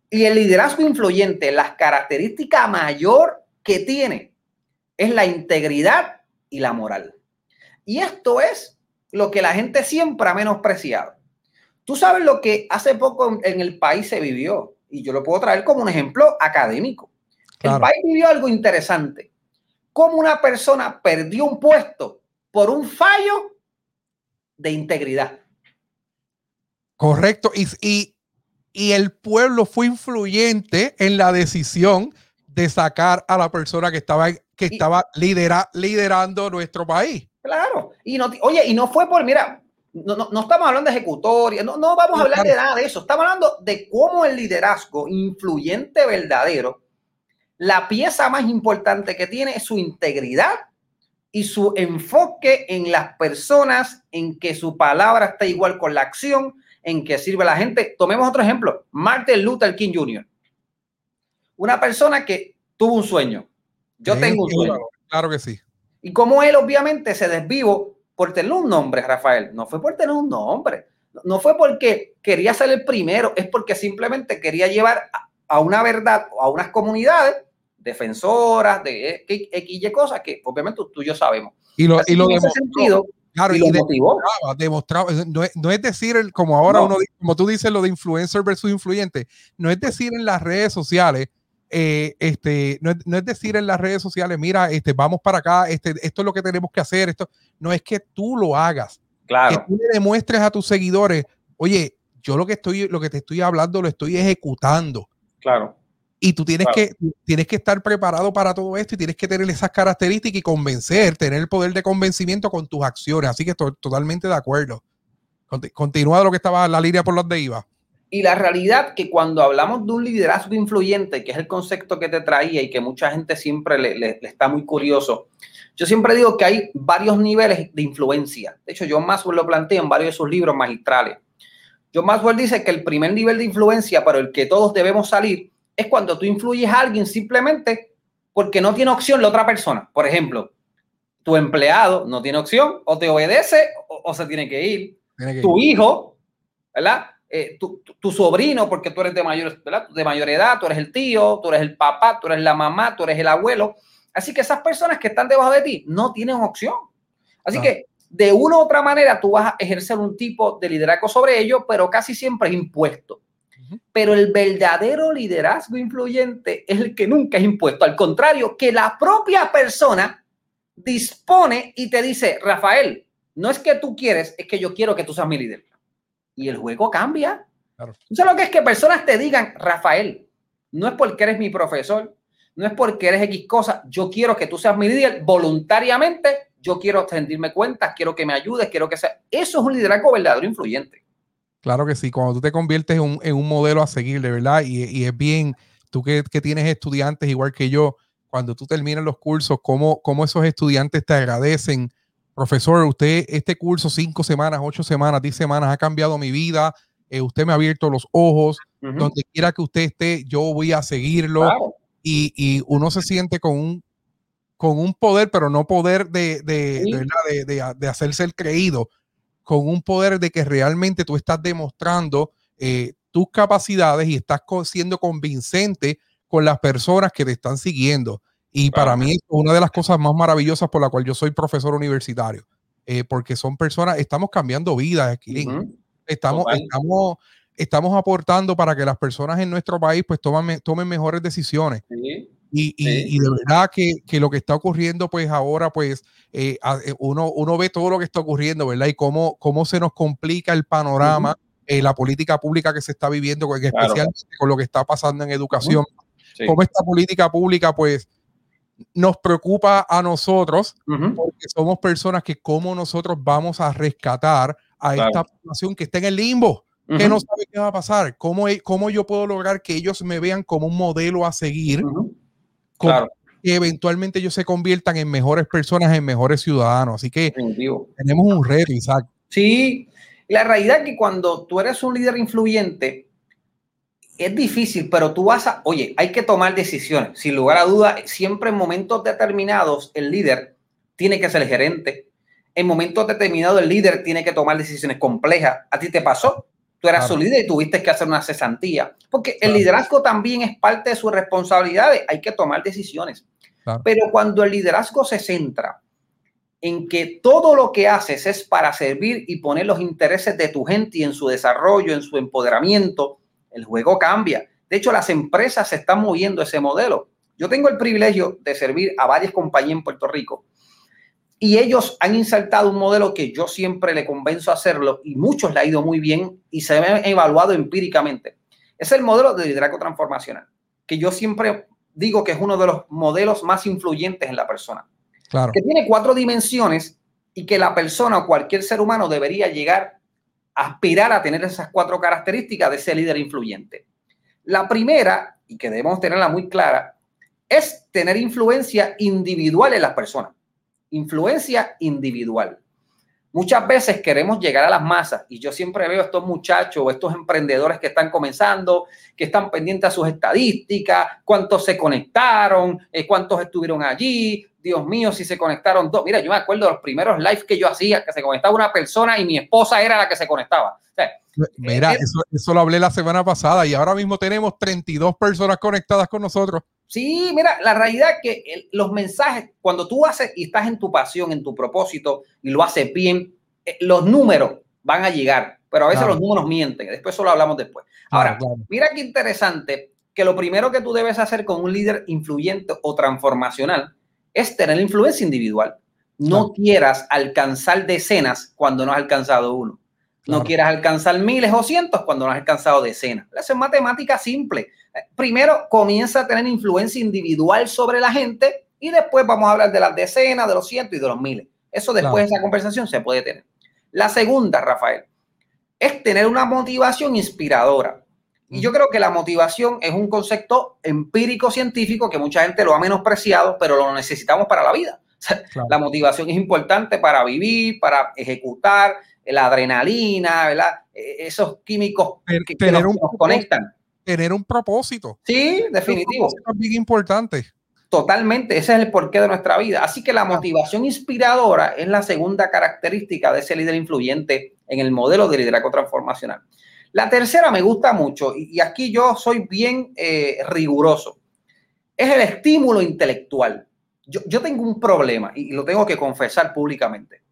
Y el liderazgo influyente, la característica mayor que tiene es la integridad y la moral. Y esto es lo que la gente siempre ha menospreciado. Tú sabes lo que hace poco en el país se vivió, y yo lo puedo traer como un ejemplo académico. El país vivió algo interesante. Como una persona perdió un puesto por un fallo de integridad. Correcto. Y, y, el pueblo fue influyente en la decisión de sacar a la persona que estaba, que estaba liderando nuestro país. Claro. Y no, oye, y no fue por, mira, no, no, estamos hablando de ejecutoria, no, no vamos a hablar de nada de eso. Estamos hablando de cómo el liderazgo influyente verdadero, la pieza más importante que tiene es su integridad y su enfoque en las personas, en que su palabra está igual con la acción, en que sirve a la gente. Tomemos otro ejemplo, Martin Luther King Jr. Una persona que tuvo un sueño. Yo tengo un sueño. Claro que sí. Y como él obviamente se desvivo por tener un nombre, Rafael, no fue por tener un nombre, no fue porque quería ser el primero, es porque simplemente quería llevar a una verdad o a unas comunidades defensoras de X y cosas que obviamente tú y yo sabemos. Y lo, y lo demostró, claro, y, demostraba, no, es, decir, como ahora uno, como tú dices, lo de influencer versus influyente, no es decir en las redes sociales, eh, este, no es, decir en las redes sociales, mira, este, vamos para acá, este, esto es lo que tenemos que hacer, esto, no es que tú lo hagas, Claro. Que tú le demuestres a tus seguidores, oye, yo lo que estoy, lo que te estoy hablando lo estoy ejecutando. Claro. Y tú tienes, que, tienes que estar preparado para todo esto y tienes que tener esas características y convencer, tener el poder de convencimiento con tus acciones. Así que estoy totalmente de acuerdo. Continúa lo que estaba la línea por donde iba. Y la realidad que cuando hablamos de un liderazgo influyente, que es el concepto que te traía y que mucha gente siempre le, le, está muy curioso, yo siempre digo que hay varios niveles de influencia. De hecho, John Maxwell lo plantea en varios de sus libros magistrales. John Maxwell dice que el primer nivel de influencia para el que todos debemos salir es cuando tú influyes a alguien simplemente porque no tiene opción la otra persona. Por ejemplo, tu empleado no tiene opción, o te obedece o, se tiene que ir. tu hijo, ¿verdad? Eh, tu, sobrino, porque tú eres de mayor, de mayor edad, tú eres el tío, tú eres el papá, tú eres la mamá, tú eres el abuelo. Así que esas personas que están debajo de ti no tienen opción. Así que de una u otra manera tú vas a ejercer un tipo de liderazgo sobre ellos, pero casi siempre es impuesto. Pero el verdadero liderazgo influyente es el que nunca es impuesto. Al contrario, que la propia persona dispone y te dice, Rafael, no es que tú quieres, es que yo quiero que tú seas mi líder y el juego cambia. Claro. lo que es que personas te digan, Rafael, no es porque eres mi profesor, no es porque eres X cosa, yo quiero que tú seas mi líder voluntariamente, yo quiero sentirme cuenta, quiero que me ayudes, quiero que sea. Eso es un liderazgo verdadero influyente. Claro que sí, cuando tú te conviertes en un, en un modelo a seguir, de verdad, y, y es bien, tú que, que, tienes estudiantes igual que yo, cuando tú terminas los cursos, cómo, cómo esos estudiantes te agradecen profesor, usted este curso, cinco semanas, ocho semanas, diez semanas, ha cambiado mi vida, eh, usted me ha abierto los ojos, donde quiera que usted esté, yo voy a seguirlo. Y, y, uno se siente con un, con un poder, pero no poder de, de, de, de, de hacerse el creído, con un poder de que realmente tú estás demostrando eh, tus capacidades y estás siendo convincente con las personas que te están siguiendo. Y para mí es una de las cosas más maravillosas por la cual yo soy profesor universitario, eh, porque son personas, estamos cambiando vidas, estamos, estamos, estamos aportando para que las personas en nuestro país pues tomen, tomen mejores decisiones. Y, y, y, de verdad que, que, lo que está ocurriendo pues ahora pues eh, eh, uno, uno ve todo lo que está ocurriendo, ¿verdad? Y cómo, cómo se nos complica el panorama, la política pública que se está viviendo, especialmente con lo que está pasando en educación. Cómo esta política pública pues nos preocupa a nosotros porque somos personas que como nosotros vamos a rescatar a esta población que está en el limbo, que no sabe qué va a pasar, ¿Cómo, cómo yo puedo lograr que ellos me vean como un modelo a seguir, que eventualmente ellos se conviertan en mejores personas, en mejores ciudadanos. Así que tenemos un reto, Isaac. Sí, la realidad es que cuando tú eres un líder influyente, es difícil, pero tú vas a, oye, hay que tomar decisiones. Sin lugar a duda, siempre en momentos determinados el líder tiene que ser el gerente. En momentos determinados el líder tiene que tomar decisiones complejas. ¿A ti te pasó? Tú eras su líder y tuviste que hacer una cesantía. Porque el liderazgo también es parte de sus responsabilidades. Hay que tomar decisiones. Pero cuando el liderazgo se centra en que todo lo que haces es para servir y poner los intereses de tu gente y en su desarrollo, en su empoderamiento, el juego cambia. De hecho, las empresas se están moviendo ese modelo. Yo tengo el privilegio de servir a varias compañías en Puerto Rico y ellos han insertado un modelo que yo siempre le convenzo a hacerlo y muchos le ha ido muy bien y se ha evaluado empíricamente. Es el modelo de liderazgo transformacional, que yo siempre digo que es uno de los modelos más influyentes en la persona. Claro. Que tiene cuatro dimensiones y que la persona o cualquier ser humano debería llegar aspirar a tener esas cuatro características de ese líder influyente. La primera, y que debemos tenerla muy clara, es tener influencia individual en las personas. Influencia individual. Muchas veces queremos llegar a las masas y yo siempre veo a estos muchachos o estos emprendedores que están comenzando, que están pendientes a sus estadísticas, cuántos se conectaron, eh, cuántos estuvieron allí, Dios mío, si se conectaron dos. Mira, yo me acuerdo de los primeros lives que yo hacía, que se conectaba una persona y mi esposa era la que se conectaba. Mira, eh, eso, lo hablé la semana pasada y ahora mismo tenemos 32 personas conectadas con nosotros. Sí, mira, la realidad es que los mensajes, cuando tú haces y estás en tu pasión, en tu propósito y lo haces bien, eh, los números van a llegar, pero a veces los números mienten. Después eso lo hablamos después. Ahora, mira qué interesante que lo primero que tú debes hacer con un líder influyente o transformacional es tener influencia individual. No quieras alcanzar decenas cuando no has alcanzado uno. No quieras alcanzar miles o cientos cuando no has alcanzado decenas. Eso es matemática simple. Primero comienza a tener influencia individual sobre la gente y después vamos a hablar de las decenas, de los cientos y de los miles. Eso después de esa conversación se puede tener. La segunda, Rafael, es tener una motivación inspiradora. Y yo creo que la motivación es un concepto empírico científico que mucha gente lo ha menospreciado, pero lo necesitamos para la vida. La motivación es importante para vivir, para ejecutar, la adrenalina, ¿verdad? E, esos químicos que, tener nos, conectan. Tener un propósito. Sí, definitivo. Es bien importante. Totalmente, ese es el porqué de nuestra vida. Así que la motivación inspiradora es la segunda característica de ese líder influyente en el modelo de liderazgo transformacional. La tercera me gusta mucho y, aquí yo soy bien eh, riguroso. Es el estímulo intelectual. Yo, yo tengo un problema y lo tengo que confesar públicamente.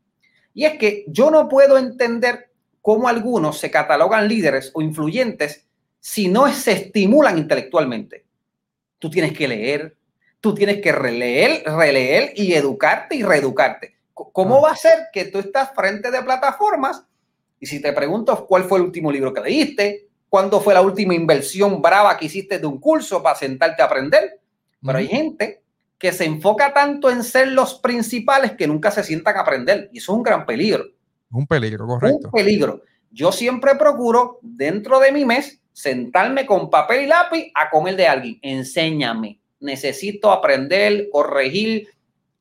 Y es que yo no puedo entender cómo algunos se catalogan líderes o influyentes si no se estimulan intelectualmente. Tú tienes que leer, tú tienes que releer, releer y educarte y reeducarte. ¿Cómo va a ser que tú estás frente de plataformas y si te pregunto cuál fue el último libro que leíste, cuándo fue la última inversión brava que hiciste de un curso para sentarte a aprender? Pero hay gente que se enfoca tanto en ser los principales que nunca se sientan a aprender y eso es un gran peligro. Un peligro, correcto. Un peligro. Yo siempre procuro dentro de mi mes sentarme con papel y lápiz a comer de alguien. Enséñame, necesito aprender, corregir.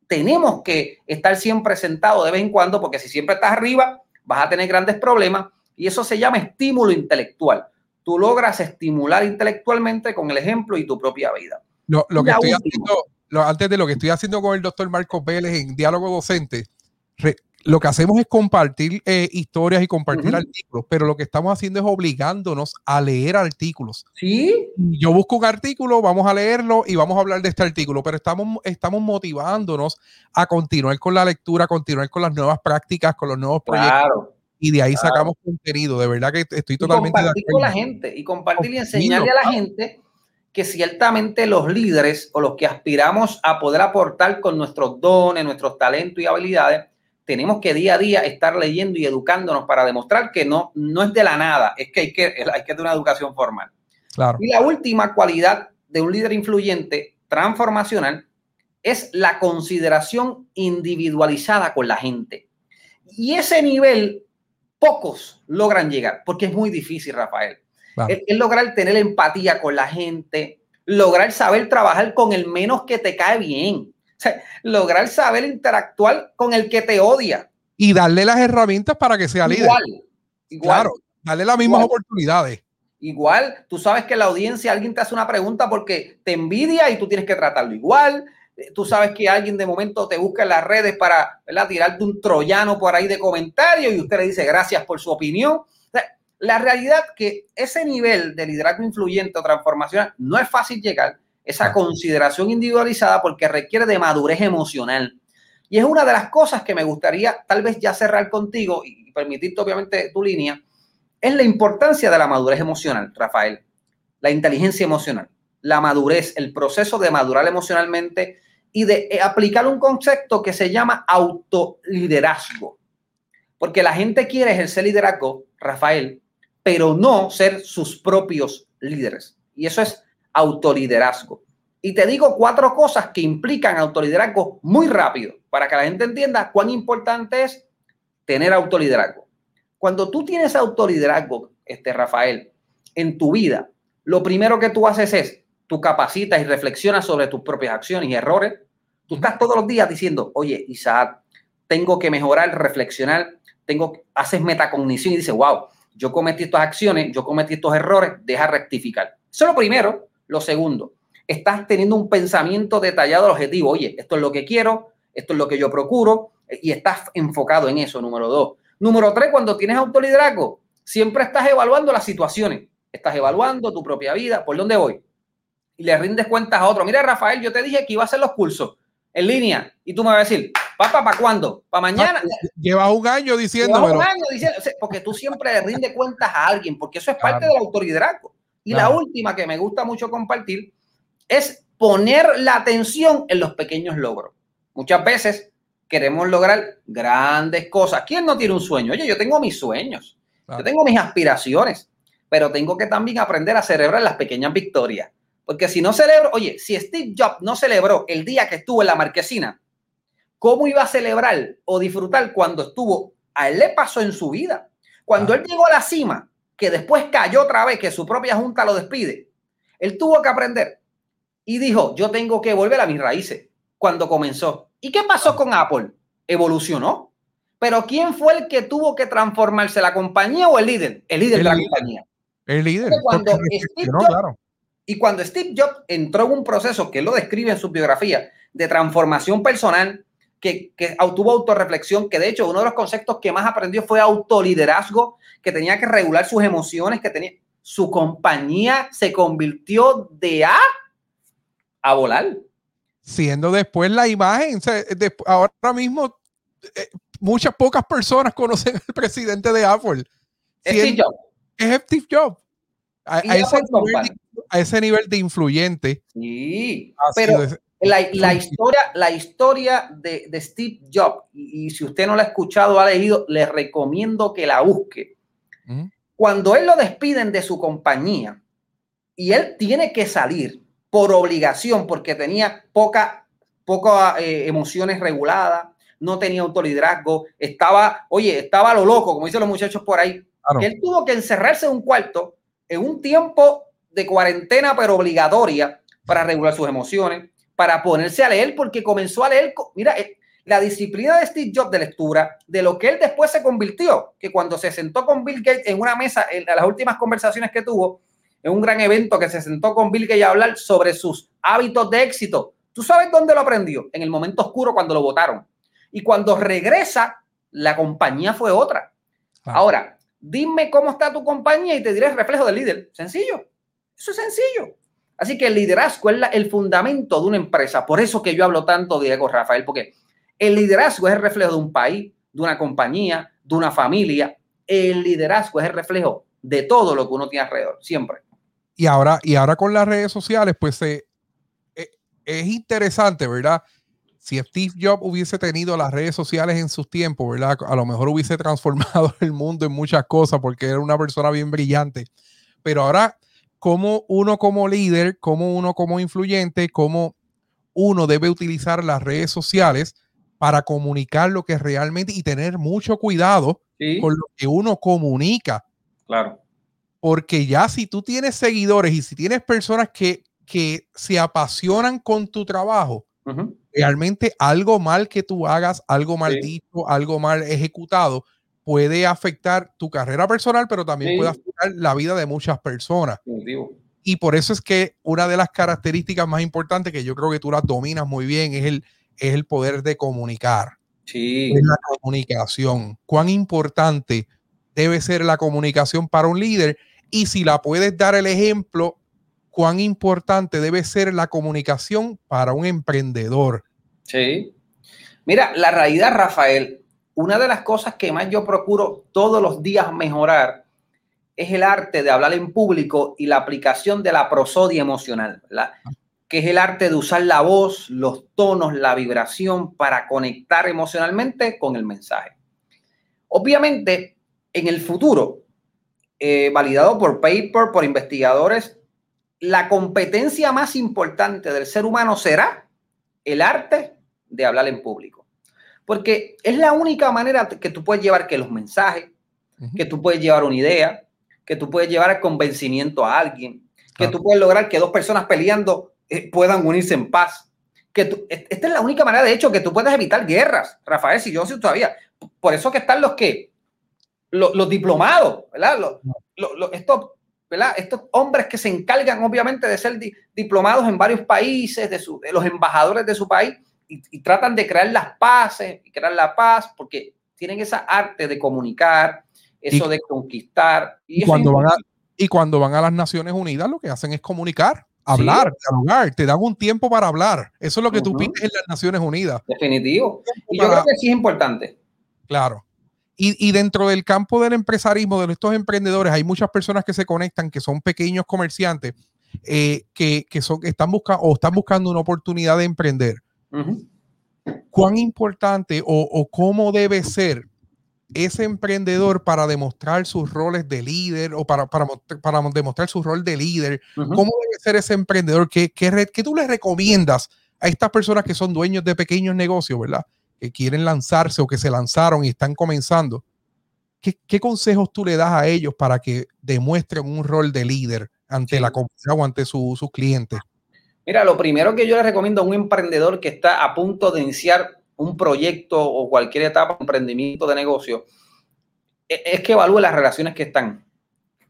Tenemos que estar siempre sentados de vez en cuando, porque si siempre estás arriba, vas a tener grandes problemas. Y eso se llama estímulo intelectual. Tú logras estimular intelectualmente con el ejemplo y tu propia vida. Lo, que estoy haciendo, antes de lo que estoy haciendo con el doctor Marcos Vélez en diálogo docente, lo que hacemos es compartir eh, historias y compartir artículos, pero lo que estamos haciendo es obligándonos a leer artículos. Sí. Yo busco un artículo, vamos a leerlo y vamos a hablar de este artículo, pero estamos, estamos motivándonos a continuar con la lectura, a continuar con las nuevas prácticas, con los nuevos proyectos. y de ahí sacamos contenido. De verdad que estoy totalmente. Y compartir con la gente y compartir y enseñarle a la gente que ciertamente los líderes o los que aspiramos a poder aportar con nuestros dones, nuestros talentos y habilidades, tenemos que día a día estar leyendo y educándonos para demostrar que no, no es de la nada, es que hay que, hay que tener una educación formal. Claro. Y la última cualidad de un líder influyente transformacional es la consideración individualizada con la gente. Y ese nivel pocos logran llegar, porque es muy difícil, Rafael. Es, es, lograr tener empatía con la gente, lograr saber trabajar con el menos que te cae bien, lograr saber interactuar con el que te odia. Y darle las herramientas para que sea líder. Igual, igual. Claro, darle las mismas oportunidades. Igual, tú sabes que la audiencia, alguien te hace una pregunta porque te envidia y tú tienes que tratarlo igual. Tú sabes que alguien de momento te busca en las redes para ¿verdad? tirarte un troyano por ahí de comentario y usted le dice gracias por su opinión. La realidad que ese nivel de liderazgo influyente o transformacional no es fácil llegar esa consideración individualizada porque requiere de madurez emocional. Y es una de las cosas que me gustaría tal vez ya cerrar contigo y permitirte obviamente tu línea, es la importancia de la madurez emocional, Rafael, la inteligencia emocional, la madurez, el proceso de madurar emocionalmente y de eh, aplicar un concepto que se llama autoliderazgo. Porque la gente quiere ejercer liderazgo, Rafael, pero no ser sus propios líderes. Y eso es autoliderazgo. Y te digo cuatro cosas que implican autoliderazgo muy rápido para que la gente entienda cuán importante es tener autoliderazgo. Cuando tú tienes autoliderazgo, este Rafael, en tu vida, lo primero que tú haces es, tú capacitas y reflexionas sobre tus propias acciones y errores. Tú estás todos los días diciendo, oye, Isaac, tengo que mejorar, reflexionar, tengo, haces metacognición y dices, wow, yo cometí estas acciones, yo cometí estos errores, deja rectificar. Eso es lo primero. Lo segundo, estás teniendo un pensamiento detallado del objetivo. Oye, esto es lo que quiero, esto es lo que yo procuro y estás enfocado en eso, número dos. Número tres, cuando tienes autoliderazgo, siempre estás evaluando las situaciones. Estás evaluando tu propia vida, por dónde voy. Y le rindes cuentas a otro. Mira, Rafael, yo te dije que iba a hacer los cursos en línea y tú me vas a decir, papá, ¿para cuándo? ¿Para mañana? Llevas un año diciendo. un año diciendo, porque tú siempre le rindes cuentas a alguien, porque eso es parte del autoliderazgo. Y la última que me gusta mucho compartir es poner la atención en los pequeños logros. Muchas veces queremos lograr grandes cosas. ¿Quién no tiene un sueño? Oye, yo tengo mis sueños, yo tengo mis aspiraciones, pero tengo que también aprender a celebrar las pequeñas victorias. Porque si no celebro, oye, si Steve Jobs no celebró el día que estuvo en la marquesina, ¿cómo iba a celebrar o disfrutar cuando estuvo? A él le pasó en su vida. Cuando él llegó a la cima, que después cayó otra vez, que su propia junta lo despide, él tuvo que aprender y dijo, yo tengo que volver a mis raíces cuando comenzó. ¿Y qué pasó con Apple? Evolucionó. Pero ¿quién fue el que tuvo que transformarse, la compañía o el líder? El líder de la compañía. El líder. Cuando y cuando Steve Jobs entró en un proceso que él lo describe en su biografía de transformación personal, que, que tuvo autorreflexión, que de hecho uno de los conceptos que más aprendió fue autoliderazgo, que tenía que regular sus emociones, que tenía su compañía se convirtió de A a volar. Siendo después la imagen, ahora mismo eh, muchas pocas personas conocen al presidente de Apple. Steve Jobs. Es Steve Jobs. A, ese nivel, de influyente. Sí, pero la, historia, la historia de, Steve Jobs, y, si usted no la ha escuchado, ha leído, le recomiendo que la busque. Cuando él lo despiden de su compañía y él tiene que salir por obligación, porque tenía poca, poca eh, emociones reguladas, no tenía autoliderazgo, estaba, oye, estaba lo loco, como dicen los muchachos por ahí. Él tuvo que encerrarse en un cuarto en un tiempo de cuarentena, pero obligatoria, para regular sus emociones, para ponerse a leer, porque comenzó a leer, mira, eh, la disciplina de Steve Jobs de lectura, de lo que él después se convirtió, que cuando se sentó con Bill Gates en una mesa, en las últimas conversaciones que tuvo, en un gran evento que se sentó con Bill Gates a hablar sobre sus hábitos de éxito. ¿Tú sabes dónde lo aprendió? En el momento oscuro cuando lo votaron. Y cuando regresa, la compañía fue otra. Ah. Ahora, dime cómo está tu compañía y te diré el reflejo del líder. Sencillo. Eso es sencillo. Así que el liderazgo es el fundamento de una empresa. Por eso que yo hablo tanto Diego Rafael, porque el liderazgo es el reflejo de un país, de una compañía, de una familia. El liderazgo es el reflejo de todo lo que uno tiene alrededor, siempre. Y ahora, y ahora con las redes sociales, pues eh, es interesante, ¿verdad? Si Steve Jobs hubiese tenido las redes sociales en sus tiempos, ¿verdad? A lo mejor hubiese transformado el mundo en muchas cosas porque era una persona bien brillante. Pero ahora, como uno como líder, como uno como influyente, como uno debe utilizar las redes sociales para comunicar lo que realmente y tener mucho cuidado con lo que uno comunica. Claro. Porque ya si tú tienes seguidores y si tienes personas que, que se apasionan con tu trabajo, realmente algo mal que tú hagas, algo mal dicho, algo mal ejecutado, puede afectar tu carrera personal, pero también puede afectar la vida de muchas personas. Y por eso es que una de las características más importantes que yo creo que tú las dominas muy bien es el, es el poder de comunicar. Sí. Es la comunicación. Cuán importante debe ser la comunicación para un líder y si la puedes dar el ejemplo, cuán importante debe ser la comunicación para un emprendedor. Sí. Mira, la realidad, Rafael, una de las cosas que más yo procuro todos los días mejorar es el arte de hablar en público y la aplicación de la prosodia emocional, que es el arte de usar la voz, los tonos, la vibración para conectar emocionalmente con el mensaje. Obviamente, en el futuro, eh, validado por paper, por investigadores, la competencia más importante del ser humano será el arte de hablar en público. Porque es la única manera que tú puedes llevar que los mensajes, que tú puedes llevar una idea, que tú puedes llevar el convencimiento a alguien, que tú puedes lograr que dos personas peleando eh, puedan unirse en paz. Que esta es la única manera, de hecho, que tú puedes evitar guerras, Rafael, si yo sé todavía. Por eso que están los que los, diplomados, ¿verdad? estos, ¿verdad? Estos hombres que se encargan, obviamente, de ser diplomados en varios países, de, los embajadores de su país, y, tratan de crear las paces y crear la paz, porque tienen esa arte de comunicar, eso de conquistar. Y, cuando van a, y cuando van a las Naciones Unidas, lo que hacen es comunicar hablar, dialogar, te dan un tiempo para hablar. Eso es lo que tú pides en las Naciones Unidas. Definitivo. Y yo creo que sí es importante. Claro. Y, dentro del campo del empresarismo, de estos emprendedores, hay muchas personas que se conectan, que son pequeños comerciantes, eh, que, son, están buscando o están buscando una oportunidad de emprender. Cuán importante o, cómo debe ser ese emprendedor para demostrar sus roles de líder o para, para, para demostrar su rol de líder, cómo debe ser ese emprendedor, ¿Qué, qué, qué tú le recomiendas a estas personas que son dueños de pequeños negocios, ¿verdad? Que quieren lanzarse o que se lanzaron y están comenzando. ¿Qué, qué consejos tú le das a ellos para que demuestren un rol de líder ante la comunidad o ante sus clientes? Mira, lo primero que yo le recomiendo a un emprendedor que está a punto de iniciar un proyecto o cualquier etapa de emprendimiento de negocio e, es que evalúe las relaciones que están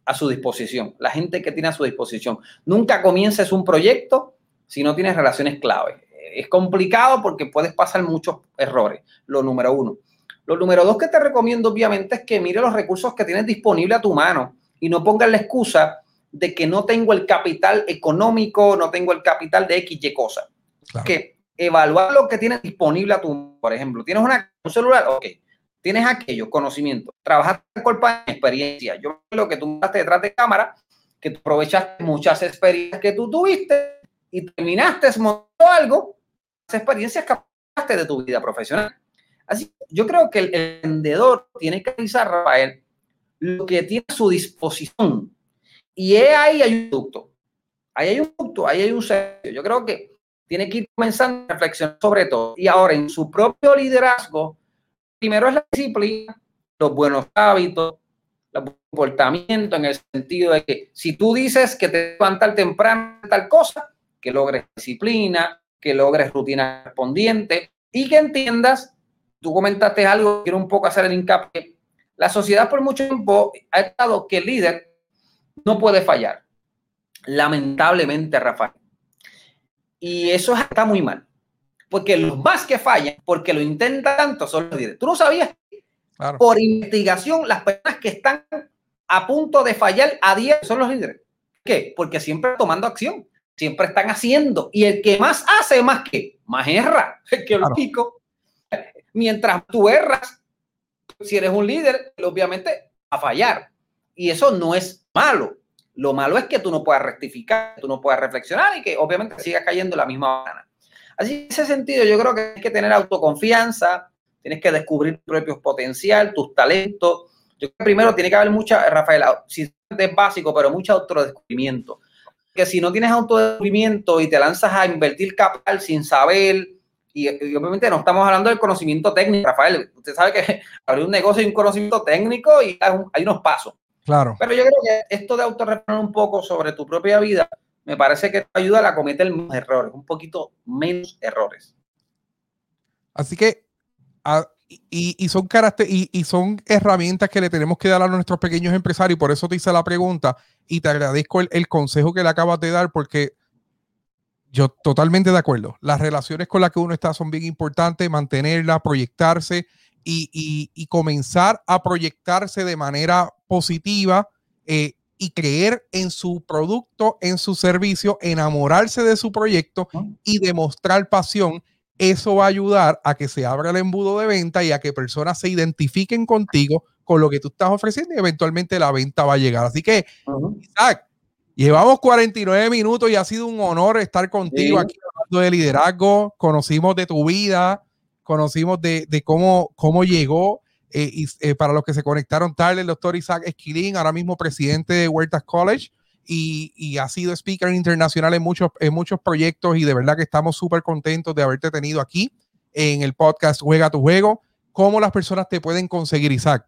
a su disposición, la gente que tiene a su disposición. Nunca comiences un proyecto si no tienes relaciones clave. Es complicado porque puedes pasar muchos errores, lo número uno. Lo número dos que te recomiendo obviamente es que mire los recursos que tienes disponibles a tu mano y no pongas la excusa de que no tengo el capital económico, no tengo el capital de X, Y cosa. Que evaluar lo que tienes disponible a tu, por ejemplo, tienes una, un celular, ok, tienes aquello, conocimiento, trabajas con experiencia. Yo lo que tú estás detrás de cámara, que tú aprovechaste muchas experiencias que tú tuviste y terminaste montando algo, esas experiencias que de tu vida profesional. Así yo creo que el vendedor tiene que analizar, Rafael, lo que tiene a su disposición y ahí hay un ducto. Ahí hay un ducto, ahí hay un sello. Yo creo que tiene que ir comenzando a reflexionar sobre todo. Y ahora, en su propio liderazgo, primero es la disciplina, los buenos hábitos, el comportamiento, en el sentido de que si tú dices que te levantas temprano tal cosa, que logres disciplina, que logres rutina correspondiente y que entiendas, tú comentaste algo, quiero un poco hacer el hincapié, la sociedad por mucho tiempo ha estado que el líder no puede fallar. Lamentablemente, Rafael. Y eso está muy mal. Porque los más que fallan, porque lo intentan tanto, son los líderes. ¿Tú no sabías? Por investigación, las personas que están a punto de fallar a día son los líderes. ¿Qué? Porque siempre tomando acción, siempre están haciendo. Y el que más hace, más que, más erra. que el pico. Mientras tú erras, si eres un líder, obviamente a fallar. Y eso no es malo. Lo malo es que tú no puedas rectificar, tú no puedas reflexionar y que obviamente sigas cayendo la misma gana. Así, en ese sentido, yo creo que tienes que tener autoconfianza, tienes que descubrir tu propio potencial, tus talentos. Yo creo que primero tiene que haber mucha, Rafael, si es básico, pero mucho autodescubrimiento. Que si no tienes autodescubrimiento y te lanzas a invertir capital sin saber, y, obviamente no estamos hablando del conocimiento técnico, Rafael. Usted sabe que abrir un negocio hay un conocimiento técnico y hay unos pasos. Claro. Pero yo creo que esto de autorreflejar un poco sobre tu propia vida, me parece que te ayuda a cometer menos errores, un poquito menos errores. Así que, y, son y, y, son herramientas que le tenemos que dar a nuestros pequeños empresarios, y por eso te hice la pregunta, y te agradezco el, el consejo que le acabas de dar, porque yo totalmente de acuerdo. Las relaciones con las que uno está son bien importantes, mantenerlas, proyectarse y, comenzar a proyectarse de manera positiva eh, y creer en su producto, en su servicio, enamorarse de su proyecto y demostrar pasión. Eso va a ayudar a que se abra el embudo de venta y a que personas se identifiquen contigo con lo que tú estás ofreciendo y eventualmente la venta va a llegar. Así que, Isaac, llevamos 49 minutos y ha sido un honor estar contigo aquí hablando de liderazgo. Conocimos de tu vida, conocimos de, cómo, cómo llegó. Eh, y, eh, para los que se conectaron tarde, el doctor Isaac Esquilín, ahora mismo presidente de Huertas College, y, ha sido speaker internacional en muchos, en muchos proyectos y de verdad que estamos súper contentos de haberte tenido aquí en el podcast Juega tu Juego. ¿Cómo las personas te pueden conseguir, Isaac?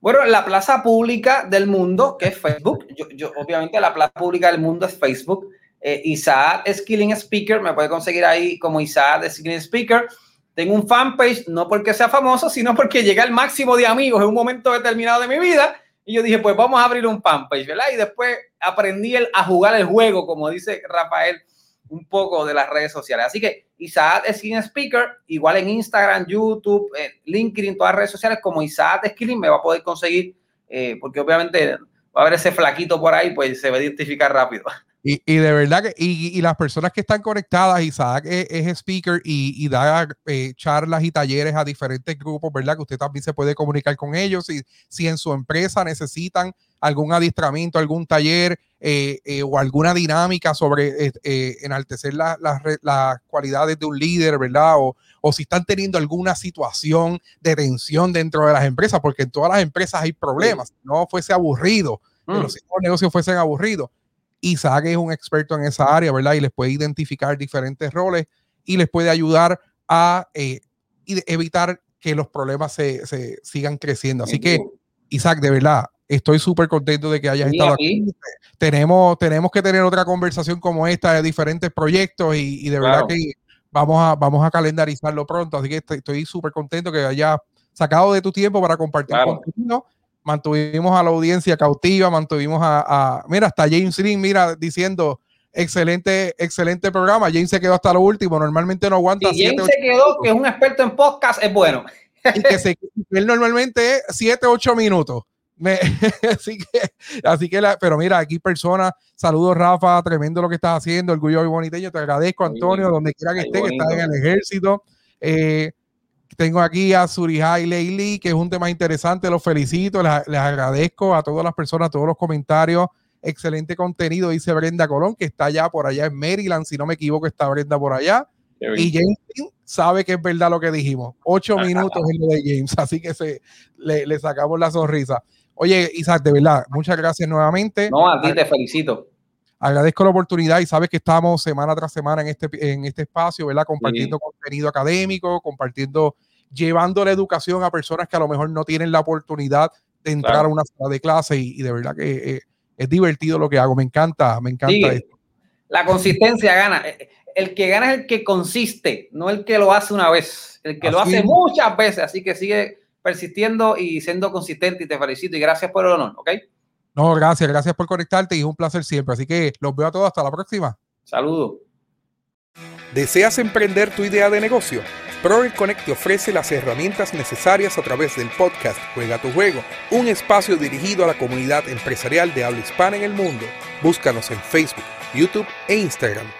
Bueno, la plaza pública del mundo, que es Facebook. Yo, obviamente la plaza pública del mundo es Facebook. Eh, Isaac Skilling Speaker, me puede conseguir ahí como Isaac Skilling Speaker. Tengo un fanpage, no porque sea famoso, sino porque llega al máximo de amigos en un momento determinado de mi vida. Y yo dije, pues vamos a abrir un fanpage, ¿verdad? Y después aprendí a jugar el juego, como dice Rafael, un poco de las redes sociales. Así que Isaac Skin Speaker, igual en Instagram, YouTube, LinkedIn, todas las redes sociales, como Isaac Skilling, me va a poder conseguir, eh, porque obviamente va a haber ese flaquito por ahí, pues se va a identificar rápido. Y, y, de verdad que, y, y, las personas que están conectadas, Isaac es, es speaker y, y da eh, charlas y talleres a diferentes grupos, ¿verdad? Que usted también se puede comunicar con ellos. Y si en su empresa necesitan algún adiestramiento, algún taller eh, eh, o alguna dinámica sobre enaltecer las cualidades de un líder, ¿verdad? O, o si están teniendo alguna situación de tensión dentro de las empresas, porque en todas las empresas hay problemas. No fuese aburrido, que mm. los negocios fuesen aburridos Isaac es un experto en esa área, ¿verdad? Y les puede identificar diferentes roles y les puede ayudar a eh, evitar que los problemas se, sigan creciendo. Así que, Isaac, de verdad, estoy súper contento de que hayas estado aquí. Tenemos, tenemos que tener otra conversación como esta de diferentes proyectos y, de verdad que vamos a, vamos a calendarizarlo pronto. Así que estoy súper contento que hayas sacado de tu tiempo para compartir contigo mantuvimos a la audiencia cautiva, mantuvimos a, mira, hasta James Green, mira, diciendo, excelente, excelente programa. James se quedó hasta lo último, normalmente no aguanta. Y James se quedó, que es un experto en podcast, es bueno. Y que se, él normalmente es 7, 8 minutos. así que, así que pero mira, aquí personas, saludos Rafa, tremendo lo que estás haciendo, orgullo y boniteño, te agradezco Antonio, donde quiera que esté, que estás en el ejército. Eh, tengo aquí a Surihai Leili, que es un tema interesante, los felicito, les, agradezco a todas las personas, a todos los comentarios. Excelente contenido, dice Brenda Colón, que está allá por allá en Maryland, si no me equivoco, está Brenda por allá. Y James sabe que es verdad lo que dijimos. Ocho minutos en lo de James, así que se, le, sacamos la sonrisa. Oye, Isaac, de verdad, muchas gracias nuevamente. No, a ti te felicito. Agradezco la oportunidad y sabes que estamos semana tras semana en este, en este espacio, ¿verdad? Compartiendo contenido académico, compartiendo, llevando la educación a personas que a lo mejor no tienen la oportunidad de entrar a una sala de clase y, de verdad que eh, es divertido lo que hago. Me encanta, me encanta esto. La consistencia gana. Eh, el que gana es el que consiste, no el que lo hace una vez, el que lo hace muchas veces. Así que sigue persistiendo y siendo consistente y te felicito y gracias por el honor, ¿ok? No, gracias, gracias por conectarte y es un placer siempre. Así que los veo a todos hasta la próxima. Saludos. ¿Deseas emprender tu idea de negocio? Proel Connect te ofrece las herramientas necesarias a través del podcast Juega tu Juego, un espacio dirigido a la comunidad empresarial de habla hispana en el mundo. Búscanos en Facebook, YouTube e Instagram